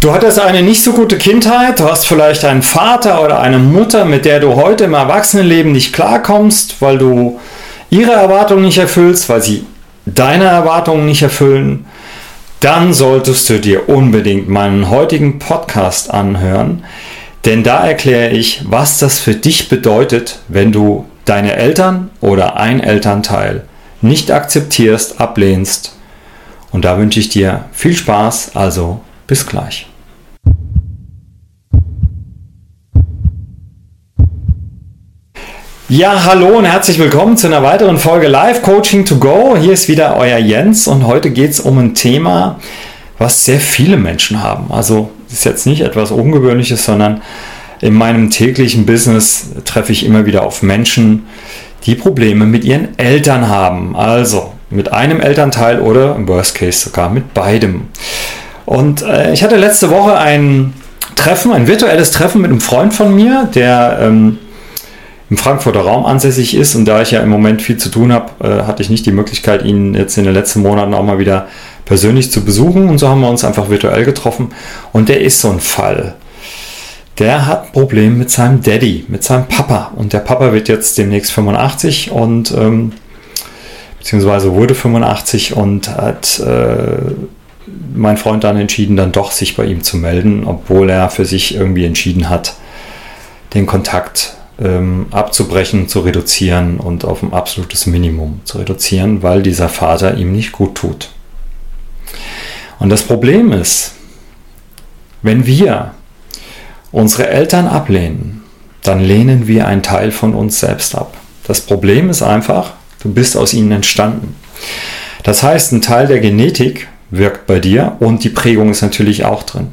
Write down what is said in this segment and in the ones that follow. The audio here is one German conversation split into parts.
Du hattest eine nicht so gute Kindheit, du hast vielleicht einen Vater oder eine Mutter, mit der du heute im Erwachsenenleben nicht klarkommst, weil du ihre Erwartungen nicht erfüllst, weil sie deine Erwartungen nicht erfüllen, dann solltest du dir unbedingt meinen heutigen Podcast anhören, denn da erkläre ich, was das für dich bedeutet, wenn du deine Eltern oder ein Elternteil nicht akzeptierst, ablehnst. Und da wünsche ich dir viel Spaß, also bis gleich. Ja, hallo und herzlich willkommen zu einer weiteren Folge Live Coaching to Go. Hier ist wieder euer Jens und heute geht es um ein Thema, was sehr viele Menschen haben. Also ist jetzt nicht etwas Ungewöhnliches, sondern in meinem täglichen Business treffe ich immer wieder auf Menschen, die Probleme mit ihren Eltern haben. Also mit einem Elternteil oder im Worst Case sogar mit beidem. Und äh, ich hatte letzte Woche ein Treffen, ein virtuelles Treffen mit einem Freund von mir, der ähm, im Frankfurter Raum ansässig ist. Und da ich ja im Moment viel zu tun habe, äh, hatte ich nicht die Möglichkeit, ihn jetzt in den letzten Monaten auch mal wieder persönlich zu besuchen. Und so haben wir uns einfach virtuell getroffen. Und der ist so ein Fall. Der hat ein Problem mit seinem Daddy, mit seinem Papa. Und der Papa wird jetzt demnächst 85 und ähm, beziehungsweise wurde 85 und hat äh, mein Freund dann entschieden, dann doch sich bei ihm zu melden, obwohl er für sich irgendwie entschieden hat, den Kontakt ähm, abzubrechen, zu reduzieren und auf ein absolutes Minimum zu reduzieren, weil dieser Vater ihm nicht gut tut. Und das Problem ist, wenn wir unsere Eltern ablehnen, dann lehnen wir einen Teil von uns selbst ab. Das Problem ist einfach, du bist aus ihnen entstanden. Das heißt, ein Teil der Genetik wirkt bei dir und die Prägung ist natürlich auch drin.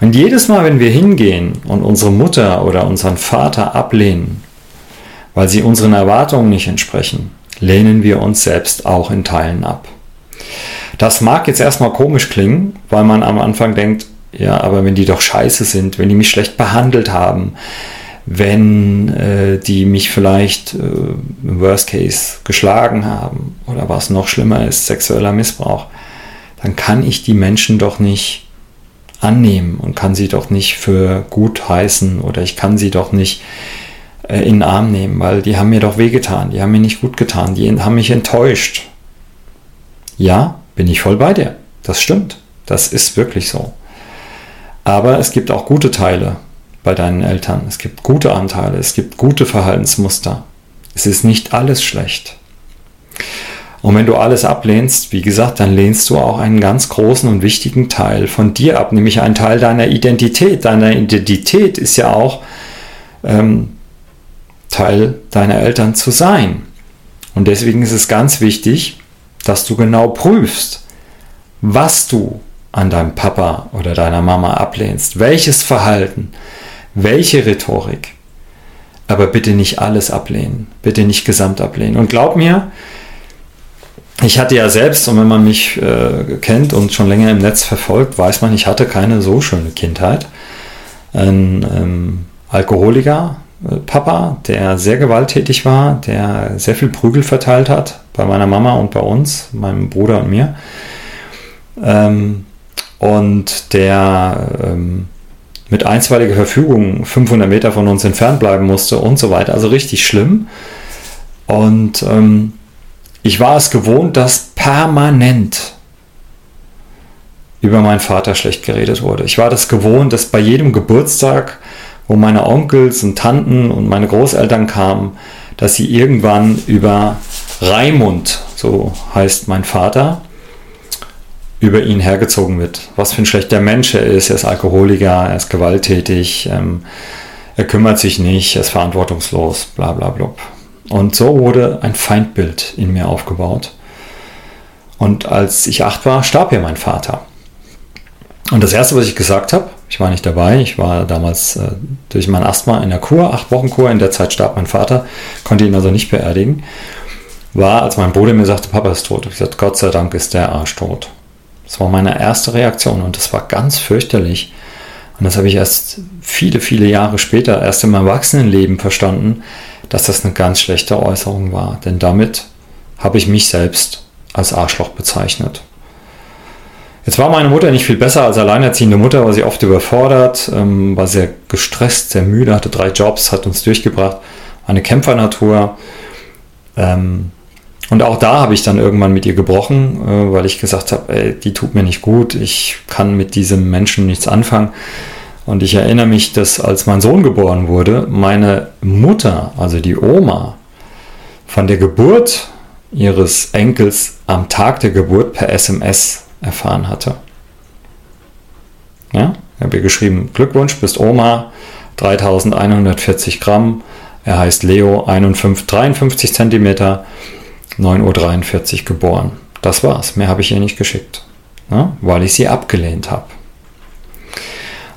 Und jedes Mal, wenn wir hingehen und unsere Mutter oder unseren Vater ablehnen, weil sie unseren Erwartungen nicht entsprechen, lehnen wir uns selbst auch in Teilen ab. Das mag jetzt erstmal komisch klingen, weil man am Anfang denkt, ja, aber wenn die doch scheiße sind, wenn die mich schlecht behandelt haben, wenn äh, die mich vielleicht äh, im Worst Case geschlagen haben oder was noch schlimmer ist, sexueller Missbrauch, dann kann ich die Menschen doch nicht annehmen und kann sie doch nicht für gut heißen oder ich kann sie doch nicht äh, in den Arm nehmen, weil die haben mir doch wehgetan, die haben mir nicht gut getan, die haben mich enttäuscht. Ja, bin ich voll bei dir. Das stimmt. Das ist wirklich so. Aber es gibt auch gute Teile bei deinen Eltern. Es gibt gute Anteile, es gibt gute Verhaltensmuster. Es ist nicht alles schlecht. Und wenn du alles ablehnst, wie gesagt, dann lehnst du auch einen ganz großen und wichtigen Teil von dir ab, nämlich einen Teil deiner Identität. Deine Identität ist ja auch ähm, Teil deiner Eltern zu sein. Und deswegen ist es ganz wichtig, dass du genau prüfst, was du an deinem Papa oder deiner Mama ablehnst, welches Verhalten, welche Rhetorik. Aber bitte nicht alles ablehnen, bitte nicht gesamt ablehnen. Und glaub mir, ich hatte ja selbst, und wenn man mich äh, kennt und schon länger im Netz verfolgt, weiß man, ich hatte keine so schöne Kindheit. Ein ähm, Alkoholiker, äh, Papa, der sehr gewalttätig war, der sehr viel Prügel verteilt hat bei meiner Mama und bei uns, meinem Bruder und mir. Ähm, und der ähm, mit einstweiliger Verfügung 500 Meter von uns entfernt bleiben musste und so weiter. Also richtig schlimm. Und ähm, ich war es gewohnt, dass permanent über meinen Vater schlecht geredet wurde. Ich war das gewohnt, dass bei jedem Geburtstag, wo meine Onkels und Tanten und meine Großeltern kamen, dass sie irgendwann über Raimund, so heißt mein Vater, über ihn hergezogen wird. Was für ein schlechter Mensch er ist. Er ist Alkoholiker, er ist gewalttätig, ähm, er kümmert sich nicht, er ist verantwortungslos, bla bla bla. Und so wurde ein Feindbild in mir aufgebaut. Und als ich acht war, starb ja mein Vater. Und das Erste, was ich gesagt habe, ich war nicht dabei, ich war damals äh, durch mein Asthma in der Kur, acht Wochen Kur, in der Zeit starb mein Vater, konnte ihn also nicht beerdigen, war, als mein Bruder mir sagte, Papa ist tot. Ich sagte, Gott sei Dank ist der Arsch tot. Das war meine erste Reaktion und das war ganz fürchterlich. Und das habe ich erst viele, viele Jahre später, erst in meinem Erwachsenenleben verstanden, dass das eine ganz schlechte Äußerung war. Denn damit habe ich mich selbst als Arschloch bezeichnet. Jetzt war meine Mutter nicht viel besser als alleinerziehende Mutter, war sie oft überfordert, ähm, war sehr gestresst, sehr müde, hatte drei Jobs, hat uns durchgebracht, eine Kämpfernatur. Ähm, und auch da habe ich dann irgendwann mit ihr gebrochen, äh, weil ich gesagt habe, ey, die tut mir nicht gut, ich kann mit diesem Menschen nichts anfangen. Und ich erinnere mich, dass als mein Sohn geboren wurde, meine Mutter, also die Oma, von der Geburt ihres Enkels am Tag der Geburt per SMS erfahren hatte. Ja, ich habe ihr geschrieben, Glückwunsch, bist Oma, 3140 Gramm, er heißt Leo, 51, 53 Zentimeter, 9.43 Uhr geboren. Das war's. Mehr habe ich ihr nicht geschickt, ne? weil ich sie abgelehnt habe.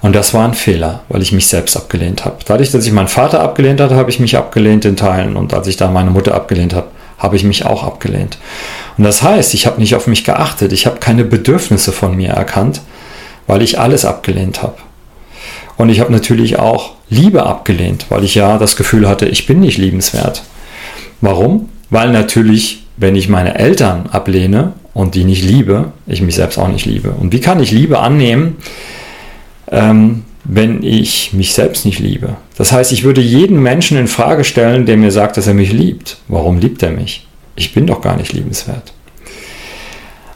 Und das war ein Fehler, weil ich mich selbst abgelehnt habe. Dadurch, dass ich meinen Vater abgelehnt hatte, habe ich mich abgelehnt in Teilen. Und als ich da meine Mutter abgelehnt habe, habe ich mich auch abgelehnt. Und das heißt, ich habe nicht auf mich geachtet. Ich habe keine Bedürfnisse von mir erkannt, weil ich alles abgelehnt habe. Und ich habe natürlich auch Liebe abgelehnt, weil ich ja das Gefühl hatte, ich bin nicht liebenswert. Warum? Weil natürlich, wenn ich meine Eltern ablehne und die nicht liebe, ich mich selbst auch nicht liebe. Und wie kann ich Liebe annehmen, ähm, wenn ich mich selbst nicht liebe? Das heißt, ich würde jeden Menschen in Frage stellen, der mir sagt, dass er mich liebt. Warum liebt er mich? Ich bin doch gar nicht liebenswert.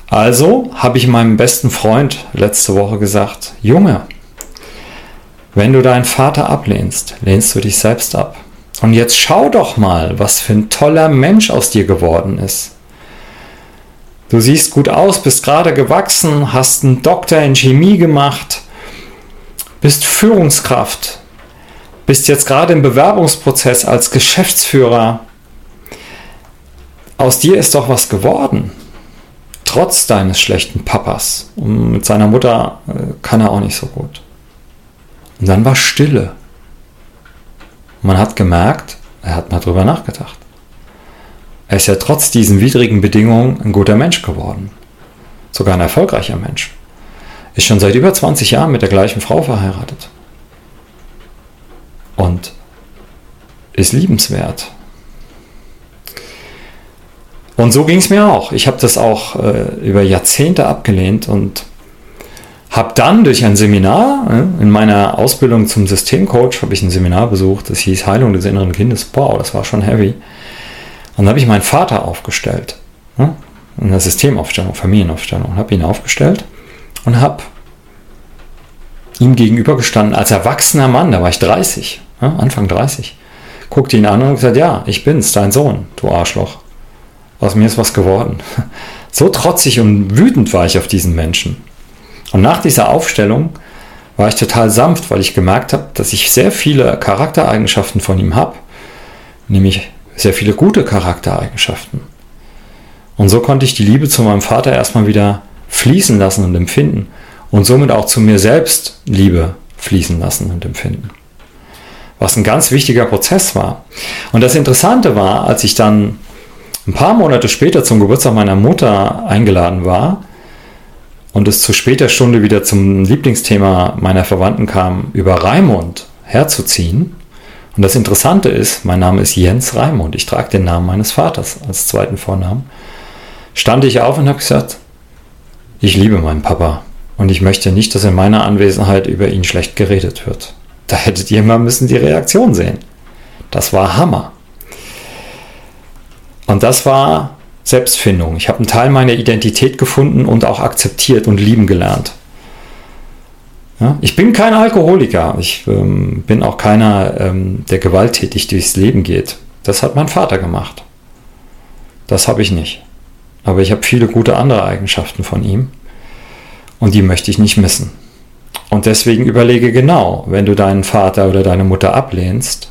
Also habe ich meinem besten Freund letzte Woche gesagt, Junge, wenn du deinen Vater ablehnst, lehnst du dich selbst ab. Und jetzt schau doch mal, was für ein toller Mensch aus dir geworden ist. Du siehst gut aus, bist gerade gewachsen, hast einen Doktor in Chemie gemacht, bist Führungskraft, bist jetzt gerade im Bewerbungsprozess als Geschäftsführer. Aus dir ist doch was geworden. Trotz deines schlechten Papas. Und mit seiner Mutter äh, kann er auch nicht so gut. Und dann war Stille. Man hat gemerkt, er hat mal drüber nachgedacht. Er ist ja trotz diesen widrigen Bedingungen ein guter Mensch geworden. Sogar ein erfolgreicher Mensch. Ist schon seit über 20 Jahren mit der gleichen Frau verheiratet. Und ist liebenswert. Und so ging es mir auch. Ich habe das auch äh, über Jahrzehnte abgelehnt und habe dann durch ein Seminar, äh, in meiner Ausbildung zum Systemcoach, habe ich ein Seminar besucht, das hieß Heilung des inneren Kindes. Wow, das war schon heavy. Und dann habe ich meinen Vater aufgestellt. Ne, in der Systemaufstellung, Familienaufstellung. Habe ihn aufgestellt und habe ihm gegenübergestanden als erwachsener Mann, da war ich 30, ne, Anfang 30. Guckte ihn an und gesagt, ja, ich bin's, dein Sohn, du Arschloch. Aus mir ist was geworden. So trotzig und wütend war ich auf diesen Menschen. Und nach dieser Aufstellung war ich total sanft, weil ich gemerkt habe, dass ich sehr viele Charaktereigenschaften von ihm habe, nämlich sehr viele gute Charaktereigenschaften. Und so konnte ich die Liebe zu meinem Vater erstmal wieder fließen lassen und empfinden und somit auch zu mir selbst Liebe fließen lassen und empfinden. Was ein ganz wichtiger Prozess war. Und das Interessante war, als ich dann ein paar Monate später zum Geburtstag meiner Mutter eingeladen war, und es zu später Stunde wieder zum Lieblingsthema meiner Verwandten kam, über Raimund herzuziehen. Und das Interessante ist, mein Name ist Jens Raimund. Ich trage den Namen meines Vaters als zweiten Vornamen. Stand ich auf und habe gesagt, ich liebe meinen Papa und ich möchte nicht, dass in meiner Anwesenheit über ihn schlecht geredet wird. Da hättet ihr mal müssen die Reaktion sehen. Das war Hammer. Und das war Selbstfindung. Ich habe einen Teil meiner Identität gefunden und auch akzeptiert und lieben gelernt. Ja, ich bin kein Alkoholiker. Ich ähm, bin auch keiner, ähm, der gewalttätig durchs Leben geht. Das hat mein Vater gemacht. Das habe ich nicht. Aber ich habe viele gute andere Eigenschaften von ihm. Und die möchte ich nicht missen. Und deswegen überlege genau, wenn du deinen Vater oder deine Mutter ablehnst,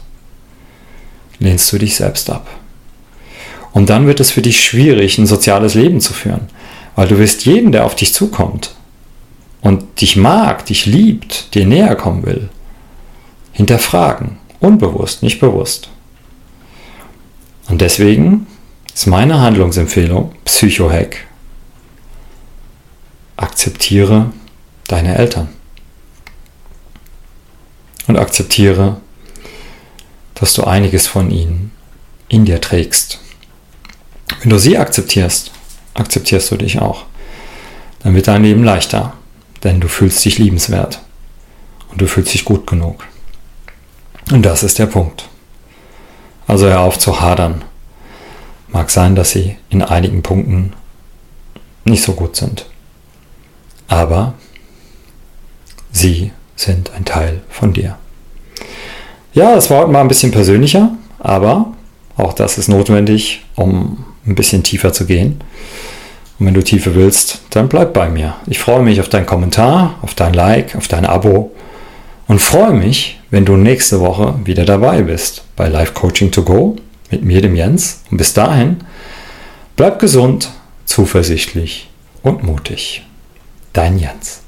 lehnst du dich selbst ab. Und dann wird es für dich schwierig, ein soziales Leben zu führen, weil du wirst jeden, der auf dich zukommt und dich mag, dich liebt, dir näher kommen will, hinterfragen. Unbewusst, nicht bewusst. Und deswegen ist meine Handlungsempfehlung, Psychohack, akzeptiere deine Eltern. Und akzeptiere, dass du einiges von ihnen in dir trägst. Wenn du sie akzeptierst, akzeptierst du dich auch. dann wird dein Leben leichter, denn du fühlst dich liebenswert und du fühlst dich gut genug. Und das ist der Punkt. Also hör auf zu hadern. Mag sein, dass sie in einigen Punkten nicht so gut sind. Aber sie sind ein Teil von dir. Ja, das war heute mal ein bisschen persönlicher, aber auch das ist notwendig, um ein bisschen tiefer zu gehen. Und wenn du Tiefe willst, dann bleib bei mir. Ich freue mich auf deinen Kommentar, auf dein Like, auf dein Abo und freue mich, wenn du nächste Woche wieder dabei bist bei Live Coaching to Go mit mir, dem Jens. Und bis dahin, bleib gesund, zuversichtlich und mutig. Dein Jens.